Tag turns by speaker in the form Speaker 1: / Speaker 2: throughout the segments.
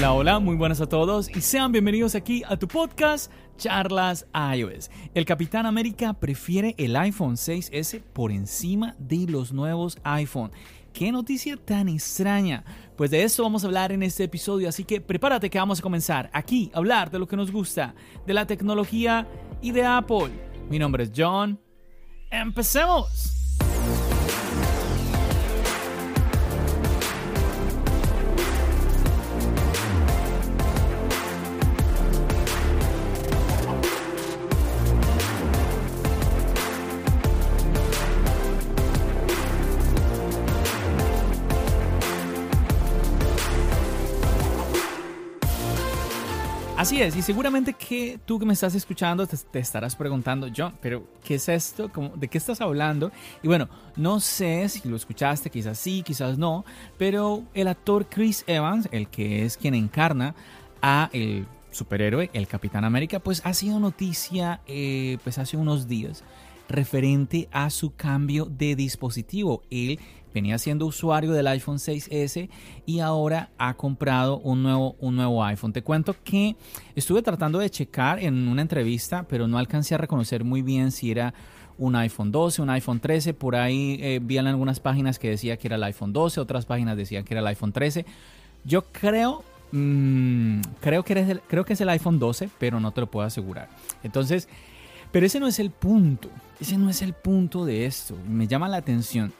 Speaker 1: Hola, hola, muy buenas a todos y sean bienvenidos aquí a tu podcast Charlas iOS. El Capitán América prefiere el iPhone 6S por encima de los nuevos iPhone. ¿Qué noticia tan extraña? Pues de eso vamos a hablar en este episodio, así que prepárate que vamos a comenzar aquí a hablar de lo que nos gusta, de la tecnología y de Apple. Mi nombre es John. ¡Empecemos! Así es, y seguramente que tú que me estás escuchando te, estarás preguntando, John, pero ¿qué es esto? ¿De qué estás hablando? Y bueno, no sé si lo escuchaste, quizás sí, quizás no, pero el actor Chris Evans, el que es quien encarna a el superhéroe, el Capitán América, pues ha sido noticia eh, pues hace unos días referente a su cambio de dispositivo. Él venía siendo usuario del iPhone 6S y ahora ha comprado un nuevo, un nuevo iPhone. Te cuento que estuve tratando de checar en una entrevista, pero no alcancé a reconocer muy bien si era un iPhone 12, un iPhone 13. Por ahí eh, vi algunas páginas que decía que era el iPhone 12, otras páginas decían que era el iPhone 13. Yo creo, mm, creo, que creo que es el iPhone 12, pero no te lo puedo asegurar. Entonces, pero ese no es el punto. Ese no es el punto de esto. Me llama la atención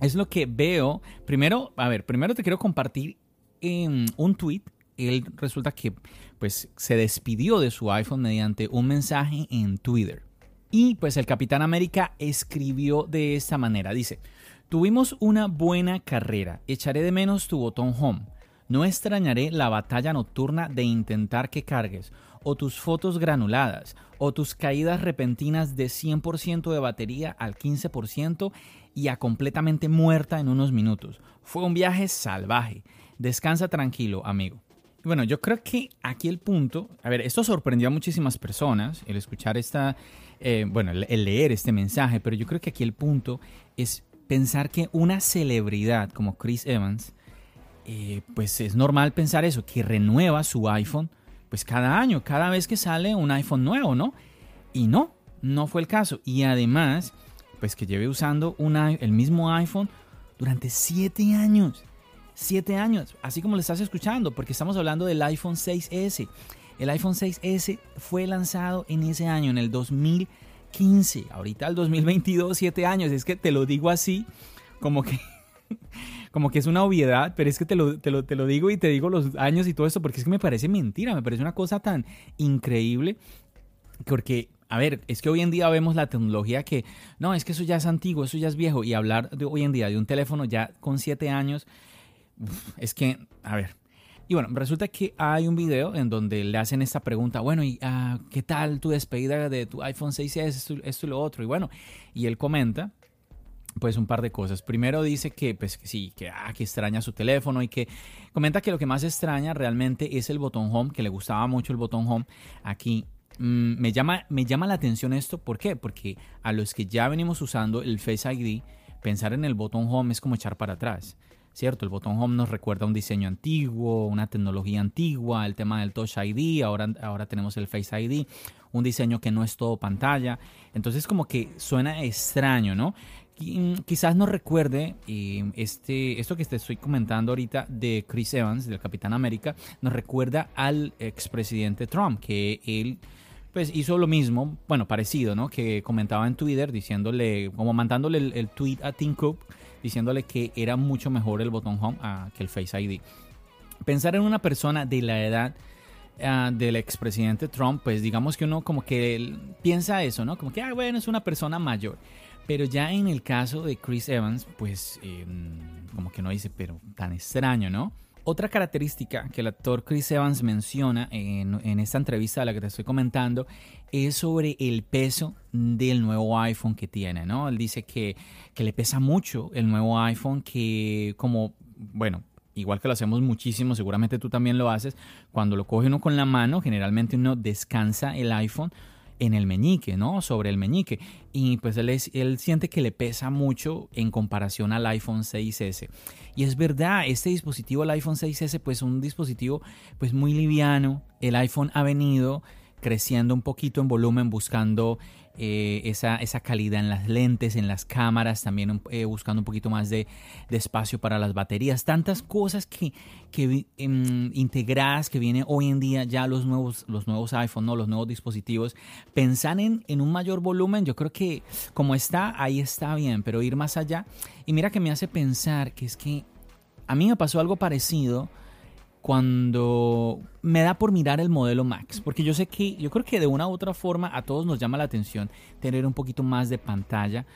Speaker 1: es lo que veo. Primero, a ver, primero te quiero compartir en un tweet. Él resulta que pues se despidió de su iPhone mediante un mensaje en Twitter. Y pues el Capitán América escribió de esta manera. Dice, tuvimos una buena carrera. Echaré de menos tu botón home. No extrañaré la batalla nocturna de intentar que cargues, o tus fotos granuladas, o tus caídas repentinas de 100% de batería al 15% y a completamente muerta en unos minutos. Fue un viaje salvaje. Descansa tranquilo, amigo. Bueno, yo creo que aquí el punto, a ver, esto sorprendió a muchísimas personas, el escuchar esta, eh, bueno, el, leer este mensaje, pero yo creo que aquí el punto es pensar que una celebridad como Chris Evans, eh, pues es normal pensar eso, que renueva su iPhone, pues cada año, cada vez que sale un iPhone nuevo, ¿no? Y no, no fue el caso. Y además, pues que lleve usando el mismo iPhone durante 7 años. 7 años, así como lo estás escuchando, porque estamos hablando del iPhone 6S. El iPhone 6S fue lanzado en ese año, en el 2015. Ahorita el 2022, 7 años. Es que te lo digo así, como que, como que es una obviedad, pero es que te lo, te, lo, te lo digo y te digo los años y todo esto, porque es que me parece mentira, me parece una cosa tan increíble. Porque a ver, es que hoy en día vemos la tecnología que, no, es que eso ya es antiguo, eso ya es viejo, y hablar hoy en día de un teléfono ya con 7 años, es que, a ver. Y bueno, resulta que hay un video en donde le hacen esta pregunta, bueno, ¿y uh, qué tal tu despedida de tu iPhone 6S, esto, esto y lo otro? Y bueno, y él comenta, pues un par de cosas. Primero dice que, pues que sí, que, ah, que extraña su teléfono y que comenta que lo que más extraña realmente es el botón home, que le gustaba mucho el botón home aquí Mm, me, llama, me llama la atención esto, ¿por qué? Porque a los que ya venimos usando el Face ID, pensar en el botón Home es como echar para atrás. ¿Cierto? El botón Home nos recuerda un diseño antiguo, una tecnología antigua, el tema del Touch ID, ahora, ahora tenemos el Face ID, un diseño que no es todo pantalla. Entonces como que suena extraño, ¿no? Mm, quizás nos recuerde este, esto que te estoy comentando ahorita de Chris Evans, del Capitán América, nos recuerda al expresidente Trump, que él pues hizo lo mismo, bueno, parecido, ¿no? Que comentaba en Twitter diciéndole, como mandándole el, tweet a Tim Cook, diciéndole que era mucho mejor el botón home que el Face ID. Pensar en una persona de la edad ah, del expresidente Trump, pues digamos que uno como que piensa eso, ¿no? Como que, ah, bueno, es una persona mayor. Pero ya en el caso de Chris Evans, pues em, como que no dice, pero tan extraño, ¿no? Otra característica que el actor Chris Evans menciona en, en, esta entrevista de la que te estoy comentando es sobre el peso del nuevo iPhone que tiene, ¿no? Él dice que, que le pesa mucho el nuevo iPhone, que como, bueno, igual que lo hacemos muchísimo, seguramente tú también lo haces, cuando lo coge uno con la mano, generalmente uno descansa el iPhone en el meñique, ¿no? Sobre el meñique. Y pues él, siente que le pesa mucho en comparación al iPhone 6S. Y es verdad, este dispositivo, el iPhone 6S, pues un dispositivo pues muy liviano. El iPhone ha venido creciendo un poquito en volumen, buscando eh, esa, esa, calidad en las lentes, en las cámaras, también eh, buscando un poquito más de, espacio para las baterías, tantas cosas que, que em, integradas que vienen hoy en día ya los nuevos, los nuevos iPhone, los nuevos dispositivos, pensar en, en un mayor volumen, yo creo que como está, ahí está bien, pero ir más allá, y mira que me hace pensar que es que a mí me pasó algo parecido cuando me da por mirar el modelo Max, porque yo sé que, yo creo que de una u otra forma a todos nos llama la atención tener un poquito más de pantalla.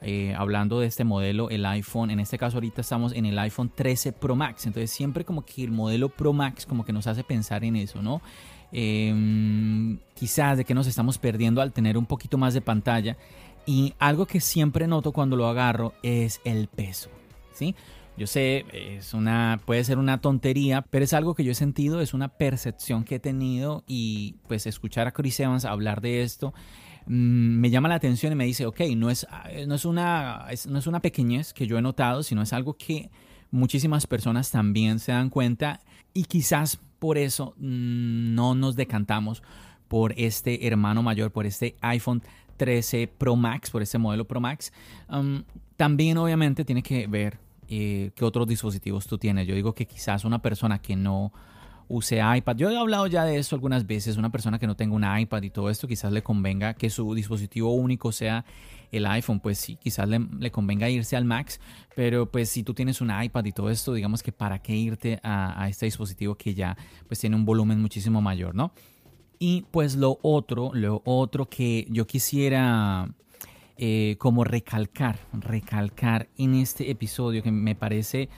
Speaker 1: Eh, hablando de este modelo, el iPhone, en este caso ahorita estamos en el iPhone 13 Pro Max, entonces siempre como que el modelo Pro Max como que nos hace pensar en eso, ¿no? Em, quizás de que nos estamos perdiendo al tener un poquito más de pantalla y algo que siempre noto cuando lo agarro es el peso, ¿sí? Yo sé, es una, puede ser una tontería, pero es algo que yo he sentido, es una percepción que he tenido y pues escuchar a Chris Evans hablar de esto mm, me llama la atención y me dice, ok, no es, no es, una, no es una pequeñez que yo he notado, sino es algo que muchísimas personas también se dan cuenta y quizás por eso mm, no nos decantamos por este hermano mayor, por este iPhone 13 Pro Max, por este modelo Pro Max. Um, también obviamente tiene que ver eh, qué otros dispositivos tú tienes. Yo digo que quizás una persona que no use iPad, yo he hablado ya de eso algunas veces, una persona que no tenga un iPad y todo esto, quizás le convenga que su dispositivo único sea el iPhone, pues sí, quizás le, convenga irse al Max, pero pues si tú tienes un iPad y todo esto, digamos que para qué irte a, a este dispositivo que ya pues tiene un volumen muchísimo mayor, ¿no? Y pues lo otro, lo otro que yo quisiera eh, como recalcar, recalcar en este episodio que me parece,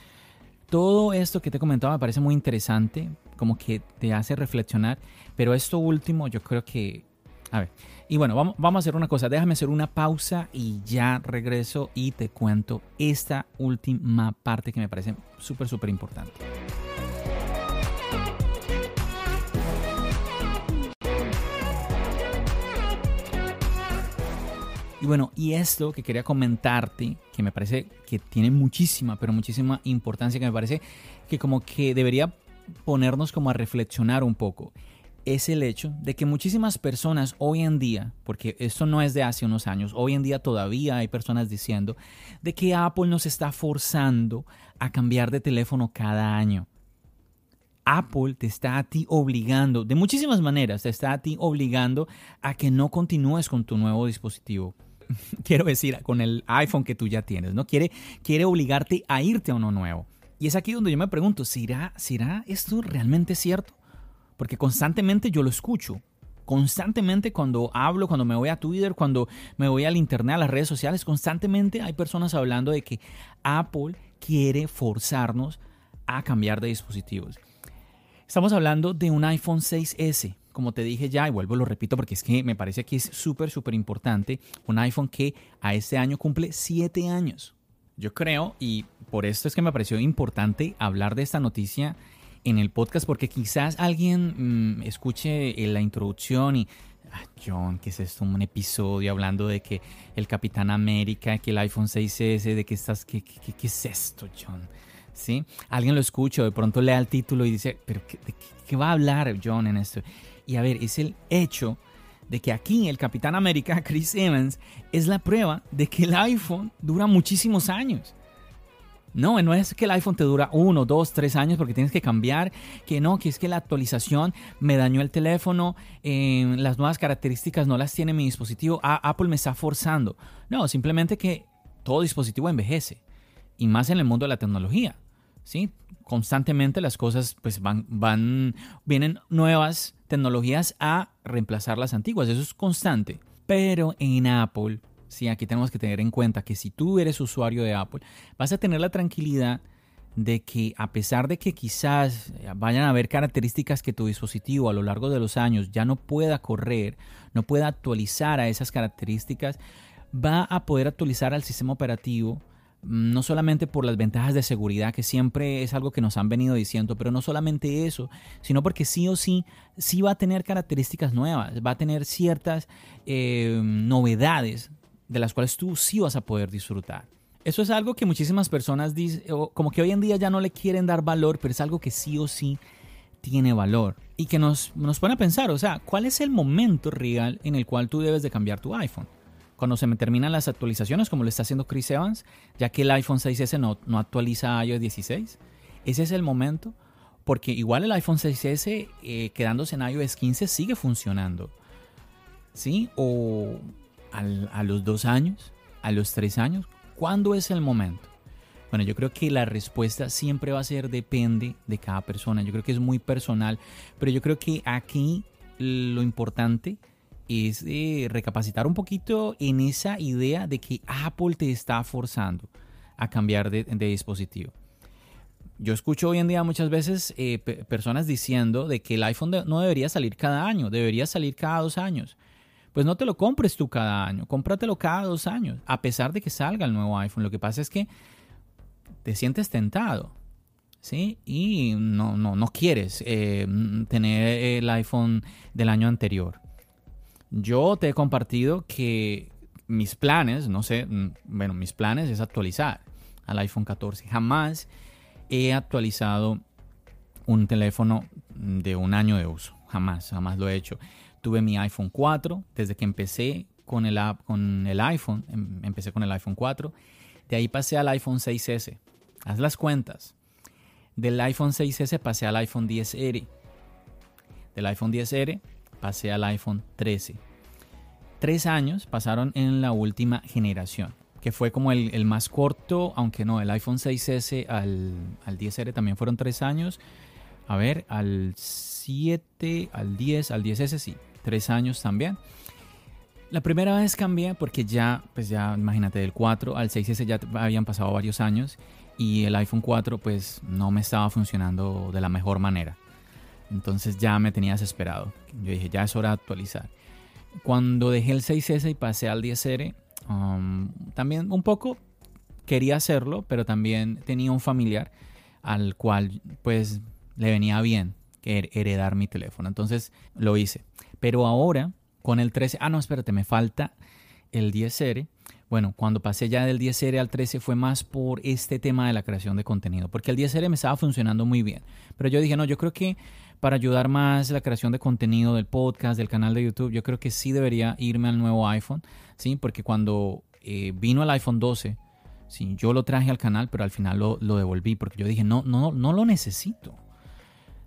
Speaker 1: todo esto que te he comentado me parece muy interesante, como que te hace reflexionar, pero esto último yo creo que, a ver, y bueno, vamos, vamos a hacer una cosa, déjame hacer una pausa y ya regreso y te cuento esta última parte que me parece súper, súper importante. Y bueno, y esto que quería comentarte, que me parece que tiene muchísima, pero muchísima importancia, que me parece que como que debería ponernos como a reflexionar un poco, es el hecho de que muchísimas personas hoy en día, porque esto no es de hace unos años, hoy en día todavía hay personas diciendo de que Apple nos está forzando a cambiar de teléfono cada año. Apple te está a ti obligando, de muchísimas maneras, te está a ti obligando a que no continúes con tu nuevo dispositivo. quiero decir, con el iPhone que tú ya tienes, ¿no? Quiere, quiere obligarte a irte a uno nuevo. Y es aquí donde yo me pregunto, ¿será, ¿será esto realmente cierto? Porque constantemente yo lo escucho. Constantemente cuando hablo, cuando me voy a Twitter, cuando me voy al internet, a las redes sociales, constantemente hay personas hablando de que Apple quiere forzarnos a cambiar de dispositivos. Estamos hablando de un iPhone 6S, como te dije ya, y vuelvo, lo repito porque es que me parece que es súper, súper importante, un iPhone que a este año cumple 7 años. Yo creo, y por esto es que me pareció importante hablar de esta noticia en el podcast, porque quizás alguien mm, escuche la introducción y, ah, John, ¿qué es esto? Un episodio hablando de que el Capitán América, que el iPhone 6S, de que estás, ¿qué, qué, qué es esto, John? ¿Sí? Alguien lo escucha, de pronto lea el título y dice, ¿pero qué, va a hablar John en esto? Y a ver, es el hecho de que aquí el Capitán América, Chris Evans, es la prueba de que el iPhone dura muchísimos años. No, no es que el iPhone te dura uno, dos, tres años porque tienes que cambiar, que no, que es que la actualización me dañó el teléfono, eh, las nuevas características no las tiene mi dispositivo, Apple me está forzando. No, simplemente que todo dispositivo envejece, y más en el mundo de la tecnología. ¿Sí? Constantemente las cosas pues van, van, vienen nuevas tecnologías a reemplazar las antiguas. Eso es constante. Pero en Apple sí, aquí tenemos que tener en cuenta que si tú eres usuario de Apple, vas a tener la tranquilidad de que a pesar de que quizás vayan a haber características que tu dispositivo a lo largo de los años ya no pueda correr, no pueda actualizar a esas características, va a poder actualizar al sistema operativo no solamente por las ventajas de seguridad, que siempre es algo que nos han venido diciendo, pero no solamente eso, sino porque sí o sí, sí va a tener características nuevas, va a tener ciertas eh, novedades de las cuales tú sí vas a poder disfrutar. Eso es algo que muchísimas personas dicen, como que hoy en día ya no le quieren dar valor, pero es algo que sí o sí tiene valor. Y que nos, nos pone a pensar, o sea, ¿cuál es el momento real en el cual tú debes de cambiar tu iPhone? Cuando se me terminan las actualizaciones, como lo está haciendo Chris Evans, ya que el iPhone 6S no, no actualiza iOS 16. Ese es el momento, porque igual el iPhone 6S eh, quedándose en iOS 15 sigue funcionando. ¿Sí? O a los dos años, a los tres años, ¿Cuándo es el momento? Bueno, yo creo que la respuesta siempre va a ser depende de cada persona. Yo creo que es muy personal, pero yo creo que aquí lo importante es eh, recapacitar un poquito en esa idea de que Apple te está forzando a cambiar de, dispositivo. Yo escucho hoy en día muchas veces eh, personas diciendo de que el iPhone no debería salir cada año, debería salir cada dos años pues no te lo compres tú cada año, cómpratelo cada dos años, a pesar de que salga el nuevo iPhone. Lo que pasa es que te sientes tentado, ¿sí? Y no, no, no quieres eh, tener el iPhone del año anterior. Yo te he compartido que mis planes, no sé, mm, bueno, mis planes es actualizar al iPhone 14. Jamás he actualizado un teléfono de un año de uso. Jamás, jamás lo he hecho. Tuve mi iPhone 4 desde que empecé con el, con el iPhone. Em, empecé con el iPhone 4. De ahí pasé al iPhone 6S. Haz las cuentas. Del iPhone 6S pasé al iPhone 10R. Del iPhone 10R pasé al iPhone 13. Tres años pasaron en la última generación, que fue como el, más corto, aunque no, el iPhone 6S al, al 10R también fueron tres años. A ver, al 7, al 10, al 10S sí, tres años también. La primera vez cambié porque ya, pues ya imagínate, del 4 al 6S ya habían pasado varios años y el iPhone 4 pues no me estaba funcionando de la mejor manera. Entonces ya me tenía desesperado. Yo dije, ya es hora de actualizar. Cuando dejé el 6S y pasé al 10R, um, también un poco quería hacerlo, pero también tenía un familiar al cual pues le venía bien heredar mi teléfono. Entonces lo hice. Pero ahora, con el 13, ah, no, espérate, me falta el 10R. Bueno, cuando pasé ya del 10R al 13 fue más por este tema de la creación de contenido, porque el 10R me estaba funcionando muy bien. Pero yo dije, no, yo creo que para ayudar más la creación de contenido del podcast, del canal de YouTube, yo creo que sí debería irme al nuevo iPhone, ¿sí? Porque cuando eh, vino el iPhone 12, sí, yo lo traje al canal, pero al final lo, lo devolví, porque yo dije, no, no, no lo necesito,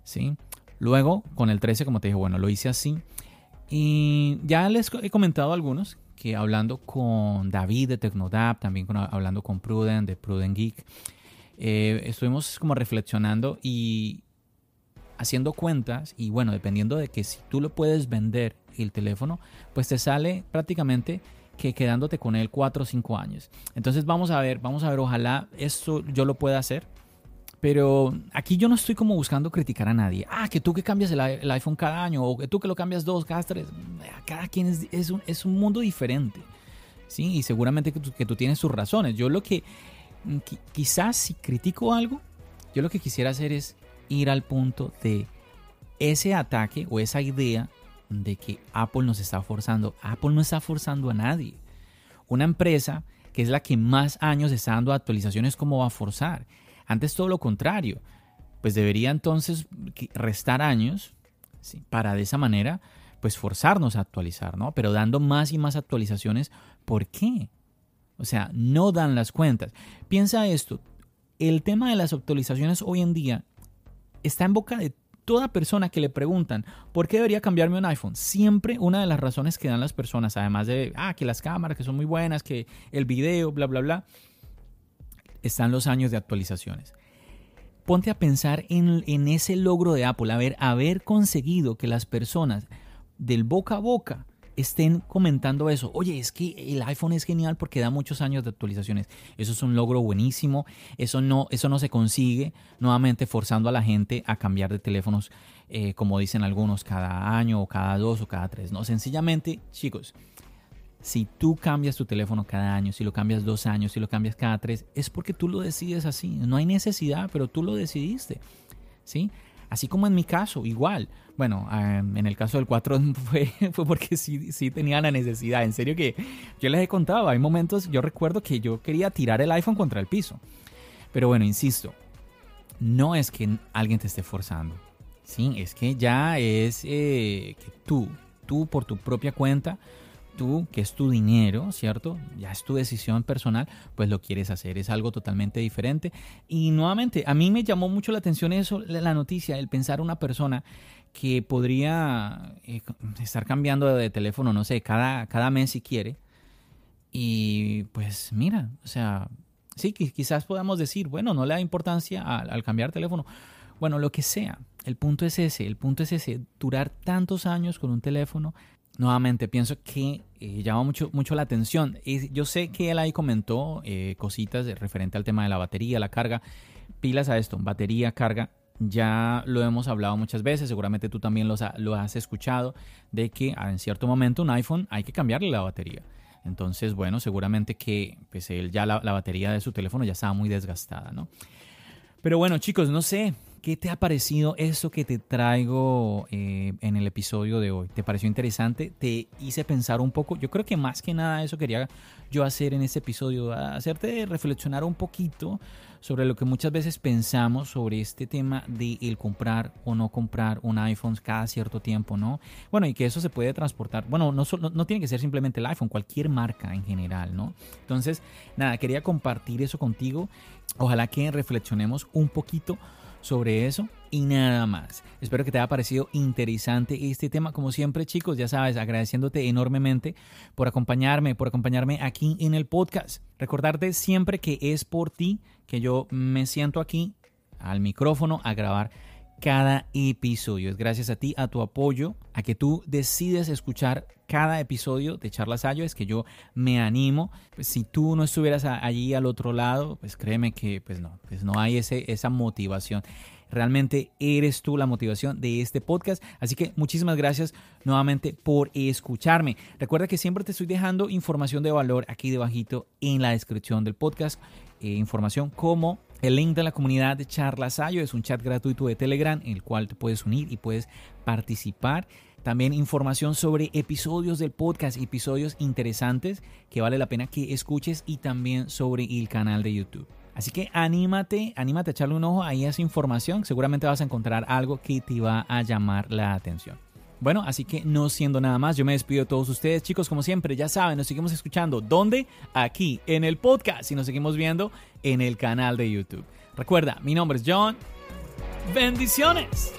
Speaker 1: ¿sí? Luego, con el 13, como te dije, bueno, lo hice así. Y ya les he comentado algunos que hablando con David de Tecnodap, también hablando con Pruden de Pruden Geek, eh, estuvimos como reflexionando y haciendo cuentas y bueno, dependiendo de que si tú lo puedes vender el teléfono, pues te sale prácticamente que quedándote con él 4 o 5 años. Entonces vamos a ver, vamos a ver, ojalá esto yo lo pueda hacer pero aquí yo no estoy como buscando criticar a nadie. Ah, que tú que cambias el, iPhone cada año o que tú que lo cambias dos, cada tres. Cada quien es, es, un, es un, mundo diferente. ¿sí? Y seguramente que tú, que tú, tienes sus razones. Yo lo que mm, quizás si critico algo, yo lo que quisiera hacer es ir al punto de ese ataque o esa idea de que Apple nos está forzando. Apple no está forzando a nadie. Una empresa que es la que más años está dando actualizaciones, ¿cómo va a forzar? Antes todo lo contrario, pues debería entonces restar años para de esa manera pues forzarnos a actualizar, ¿no? Pero dando más y más actualizaciones, ¿por qué? O sea, no dan las cuentas. Piensa esto, el tema de las actualizaciones hoy en día está en boca de toda persona que le preguntan, ¿por qué debería cambiarme un iPhone? Siempre una de las razones que dan las personas, además de, ah, que las cámaras que son muy buenas, que el video, bla, bla, bla, están los años de actualizaciones. Ponte a pensar en, ese logro de Apple, haber, haber conseguido que las personas del boca a boca estén comentando eso. Oye, es que el iPhone es genial porque da muchos años de actualizaciones. Eso es un logro buenísimo. Eso no, eso no se consigue nuevamente forzando a la gente a cambiar de teléfonos, eh, como dicen algunos, cada año o cada dos o cada tres. No, sencillamente, chicos, si tú cambias tu teléfono cada año, si lo cambias dos años, si lo cambias cada tres, es porque tú lo decides así. No hay necesidad, pero tú lo decidiste. ¿Sí? Así como en mi caso, igual. Bueno, en el caso del 4 fue, fue porque sí, sí tenía la necesidad. En serio que yo les he contado, hay momentos, yo recuerdo que yo quería tirar el iPhone contra el piso. Pero bueno, insisto, no es que alguien te esté forzando. Sí, es que ya es eh, que tú, tú por tu propia cuenta, tú, que es tu dinero, ¿cierto? Ya es tu decisión personal, pues lo quieres hacer. Es algo totalmente diferente. Y nuevamente, a mí me llamó mucho la atención eso, la noticia, el pensar una persona que podría eh, estar cambiando de teléfono, no sé, cada, cada mes si quiere. Y pues mira, o sea, sí, quizás podamos decir, bueno, no le da importancia al, al cambiar teléfono. Bueno, lo que sea, el punto es ese, el punto es ese, durar tantos años con un teléfono nuevamente pienso que eh, llama mucho, mucho la atención. Y yo sé que él ahí comentó eh, cositas referente al tema de la batería, la carga. Pilas a esto, batería, carga. Ya lo hemos hablado muchas veces, seguramente tú también lo, has escuchado, de que en cierto momento un iPhone hay que cambiarle la batería. Entonces, bueno, seguramente que pues él ya la, la batería de su teléfono ya estaba muy desgastada, ¿no? Pero bueno, chicos, no sé, ¿Qué te ha parecido eso que te traigo eh, en el episodio de hoy? ¿Te pareció interesante? ¿Te hice pensar un poco? Yo creo que más que nada eso quería yo hacer en este episodio, hacerte reflexionar un poquito sobre lo que muchas veces pensamos sobre este tema de el comprar o no comprar un iPhone cada cierto tiempo, ¿no? Bueno, y que eso se puede transportar. Bueno, no, no, no tiene que ser simplemente el iPhone, cualquier marca en general, ¿no? Entonces, nada, quería compartir eso contigo. Ojalá que reflexionemos un poquito sobre eso y nada más. Espero que te haya parecido interesante este tema. Como siempre, chicos, ya sabes, agradeciéndote enormemente por acompañarme, por acompañarme aquí en el podcast. Recordarte siempre que es por ti que yo me siento aquí al micrófono a grabar cada episodio. Es gracias a ti, a tu apoyo, a que tú decides escuchar cada episodio de Charlas Sayo, es que yo me animo. Pues, si tú no estuvieras allí al otro lado, pues créeme que pues no, pues no hay ese, esa motivación. Realmente eres tú la motivación de este podcast. Así que muchísimas gracias nuevamente por escucharme. Recuerda que siempre te estoy dejando información de valor aquí debajito en la descripción del podcast. Eh, información como el link de la comunidad de Charlasayo es un chat gratuito de Telegram en el cual te puedes unir y puedes participar. También información sobre episodios del podcast, episodios interesantes que vale la pena que escuches y también sobre el canal de YouTube. Así que anímate, anímate a echarle un ojo ahí a esa información. Seguramente vas a encontrar algo que te va a llamar la atención. Bueno, así que no siendo nada más, yo me despido de todos ustedes, chicos, como siempre, ya saben, nos seguimos escuchando. ¿Dónde? Aquí, en el podcast y nos seguimos viendo en el canal de YouTube. Recuerda, mi nombre es John. Bendiciones.